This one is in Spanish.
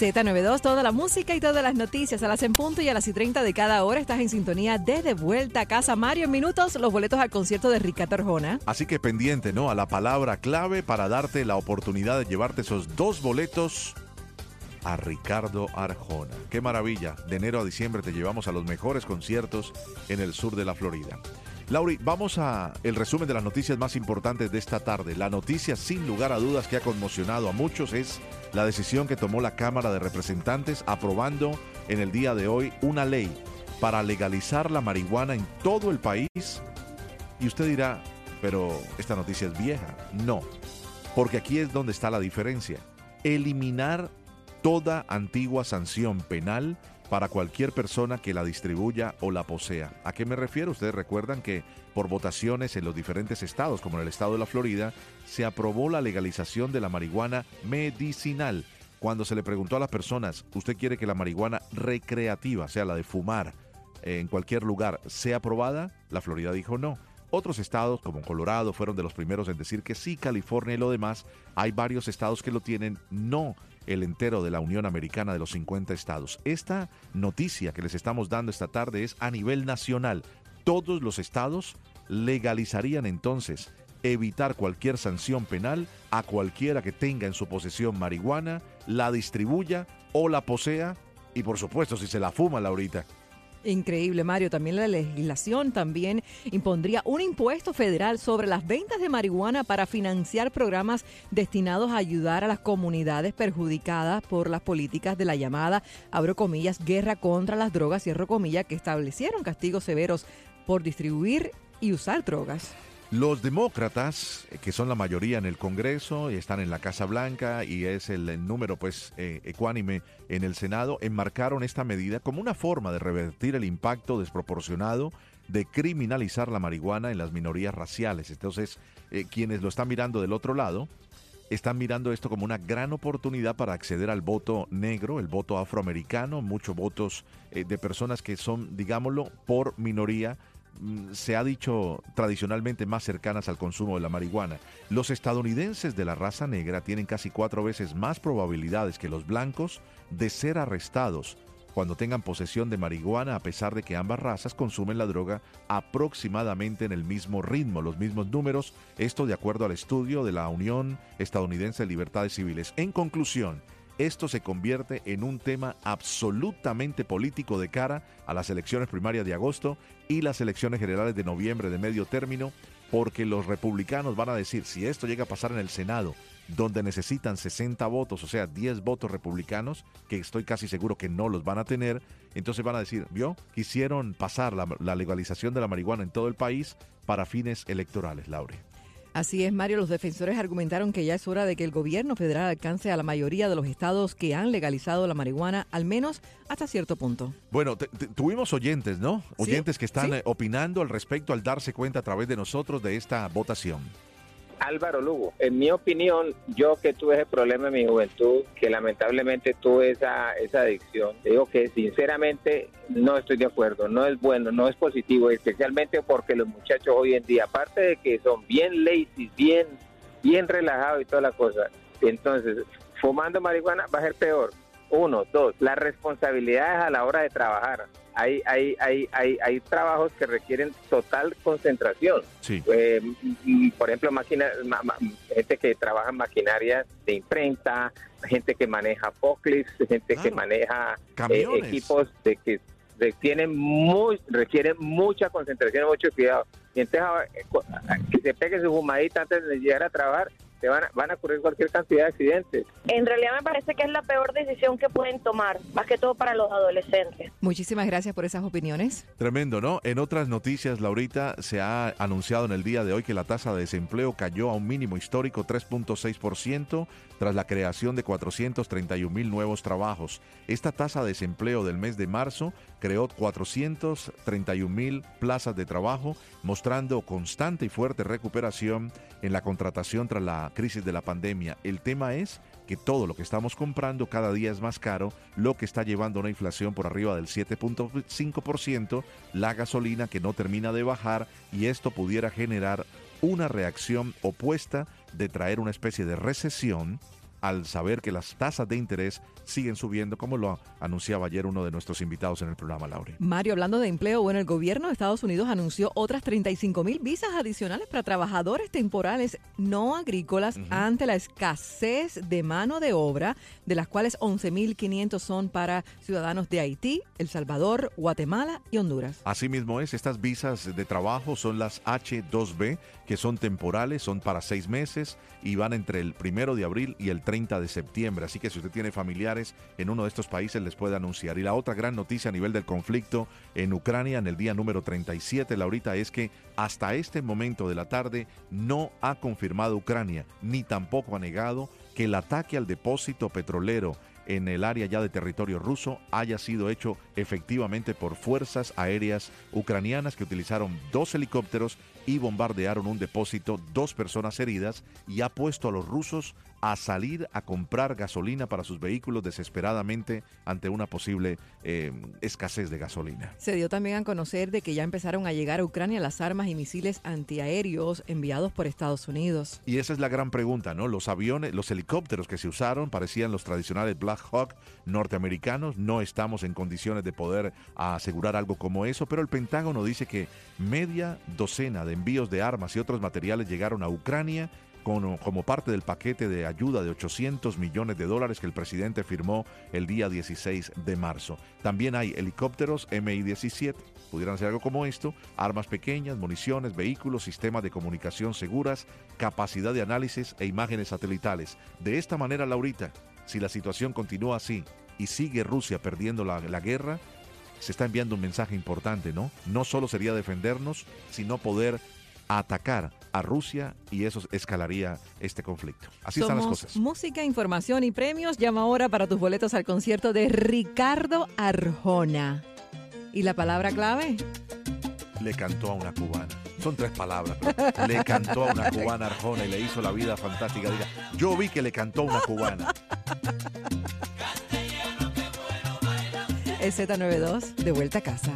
Z92, toda la música y todas las noticias a las en punto y a las y 30 de cada hora. Estás en sintonía desde vuelta a casa. Mario, en minutos, los boletos al concierto de Ricardo Arjona. Así que pendiente, ¿no? A la palabra clave para darte la oportunidad de llevarte esos dos boletos a Ricardo Arjona. Qué maravilla. De enero a diciembre te llevamos a los mejores conciertos en el sur de la Florida. Lauri, vamos a el resumen de las noticias más importantes de esta tarde. La noticia sin lugar a dudas que ha conmocionado a muchos es la decisión que tomó la Cámara de Representantes aprobando en el día de hoy una ley para legalizar la marihuana en todo el país. Y usted dirá, pero esta noticia es vieja. No, porque aquí es donde está la diferencia. Eliminar toda antigua sanción penal para cualquier persona que la distribuya o la posea. ¿A qué me refiero? Ustedes recuerdan que por votaciones en los diferentes estados, como en el estado de la Florida, se aprobó la legalización de la marihuana medicinal. Cuando se le preguntó a las personas, ¿usted quiere que la marihuana recreativa, sea la de fumar en cualquier lugar, sea aprobada? La Florida dijo no. Otros estados, como Colorado, fueron de los primeros en decir que sí, California y lo demás. Hay varios estados que lo tienen, no el entero de la Unión Americana de los 50 estados. Esta noticia que les estamos dando esta tarde es a nivel nacional. Todos los estados legalizarían entonces evitar cualquier sanción penal a cualquiera que tenga en su posesión marihuana, la distribuya o la posea y por supuesto si se la fuma Laurita Increíble, Mario. También la legislación también impondría un impuesto federal sobre las ventas de marihuana para financiar programas destinados a ayudar a las comunidades perjudicadas por las políticas de la llamada, abro comillas, guerra contra las drogas, cierro comillas, que establecieron castigos severos por distribuir y usar drogas. Los demócratas, eh, que son la mayoría en el Congreso, y están en la Casa Blanca y es el, número pues eh, ecuánime en el Senado, enmarcaron esta medida como una forma de revertir el impacto desproporcionado de criminalizar la marihuana en las minorías raciales. Entonces, eh, quienes lo están mirando del otro lado, están mirando esto como una gran oportunidad para acceder al voto negro, el voto afroamericano, muchos votos de personas que son, digámoslo, por minoría se ha dicho tradicionalmente más cercanas al consumo de la marihuana. Los estadounidenses de la raza negra tienen casi cuatro veces más probabilidades que los blancos de ser arrestados cuando tengan posesión de marihuana, a pesar de que ambas razas consumen la droga aproximadamente en el mismo ritmo, los mismos números, esto de acuerdo al estudio de la Unión Estadounidense de Libertades Civiles. En conclusión, esto se convierte en un tema absolutamente político de cara a las elecciones primarias de agosto y las elecciones generales de noviembre de medio término, porque los republicanos van a decir, si esto llega a pasar en el Senado, donde necesitan 60 votos, o sea, 10 votos republicanos, que estoy casi seguro que no los van a tener, entonces van a decir, ¿vio? Quisieron pasar la, la legalización de la marihuana en todo el país para fines electorales, Laure. Así es, Mario. Los defensores argumentaron que ya es hora de que el gobierno federal alcance a la mayoría de los estados que han legalizado la marihuana, al menos hasta cierto punto. Bueno, tuvimos oyentes, ¿no? Oyentes que están eh, opinando al respecto al darse cuenta a través de nosotros de esta votación. Álvaro Lugo. En mi opinión, yo que tuve ese problema en mi juventud, que lamentablemente tuve esa, esa adicción, digo que sinceramente no estoy de acuerdo, no es bueno, no es positivo, especialmente porque los muchachos hoy en día, aparte de que son bien lazy, bien, bien relajados y toda la cosa, entonces fumando marihuana va a ser peor. Uno, dos, las responsabilidades a la hora de trabajar hay, hay, hay, hay, hay trabajos que requieren total concentración. Eh, por ejemplo, máquina, gente que trabaja en maquinaria de imprenta, gente que maneja forklifts, gente que maneja eh, equipos de que tienen muy, requieren mucha concentración, mucho cuidado. Y entonces, ah, que se pegue su fumadita antes de llegar a trabajar te van a, van a ocurrir cualquier cantidad de accidentes. En realidad me parece que es la peor decisión que pueden tomar, más que todo para los adolescentes. Muchísimas gracias por esas opiniones. Tremendo, ¿no? En otras noticias, Laurita, se ha anunciado en el día de hoy que la tasa de desempleo cayó a un mínimo histórico 3.6% tras la creación de 431 mil nuevos trabajos. Esta tasa de desempleo del mes de marzo creó 431 mil plazas de trabajo, mostrando constante y fuerte recuperación en la contratación tras la crisis de la pandemia. El tema es que todo lo que estamos comprando cada día es más caro, lo que está llevando a una inflación por arriba del 7.5%, la gasolina que no termina de bajar y esto pudiera generar una reacción opuesta de traer una especie de recesión al saber que las tasas de interés siguen subiendo, como lo anunciaba ayer uno de nuestros invitados en el programa, Laure. Mario, hablando de empleo, bueno, el gobierno de Estados Unidos anunció otras 35 mil visas adicionales para trabajadores temporales no agrícolas ante la escasez de mano de obra, de las cuales 11.500 son para ciudadanos de Haití, El Salvador, Guatemala y Honduras. Asimismo es, estas visas de trabajo son las H2B, que son temporales, son para seis meses y van entre el primero de abril y el 30 de septiembre. Así que si usted tiene familiares en uno de estos países, les puede anunciar. Y la otra gran noticia a nivel del conflicto en Ucrania, en el día número 37, Laurita, es que hasta este momento de la tarde no ha confirmado Ucrania, ni tampoco ha negado que el ataque al depósito petrolero en el área ya de territorio ruso haya sido hecho efectivamente por fuerzas aéreas ucranianas que utilizaron dos helicópteros y bombardearon un depósito, dos personas heridas y ha puesto a los rusos a salir a comprar gasolina para sus vehículos desesperadamente ante una posible eh, escasez de gasolina. Se dio también a conocer de que ya empezaron a llegar a Ucrania las armas y misiles antiaéreos enviados por Estados Unidos. Y esa es la gran pregunta, ¿no? Los aviones, los helicópteros que se usaron parecían los tradicionales Black Hawk norteamericanos. No estamos en condiciones de poder asegurar algo como eso, pero el Pentágono dice que media docena de envíos de armas y otros materiales llegaron a Ucrania como parte del paquete de ayuda de 800 millones de dólares que el presidente firmó el día 16 de marzo. También hay helicópteros MI-17, pudieran ser algo como esto, armas pequeñas, municiones, vehículos, sistemas de comunicación seguras, capacidad de análisis e imágenes satelitales. De esta manera, Laurita, si la situación continúa así y sigue Rusia perdiendo la, la guerra, se está enviando un mensaje importante, ¿no? No solo sería defendernos, sino poder atacar a Rusia y eso escalaría este conflicto. Así están las cosas. Música, información y premios. Llama ahora para tus boletos al concierto de Ricardo Arjona. ¿Y la palabra clave? Le cantó a una cubana. Son tres palabras. Pero le cantó a una cubana Arjona y le hizo la vida fantástica. Diga, yo vi que le cantó a una cubana. El Z92, de vuelta a casa.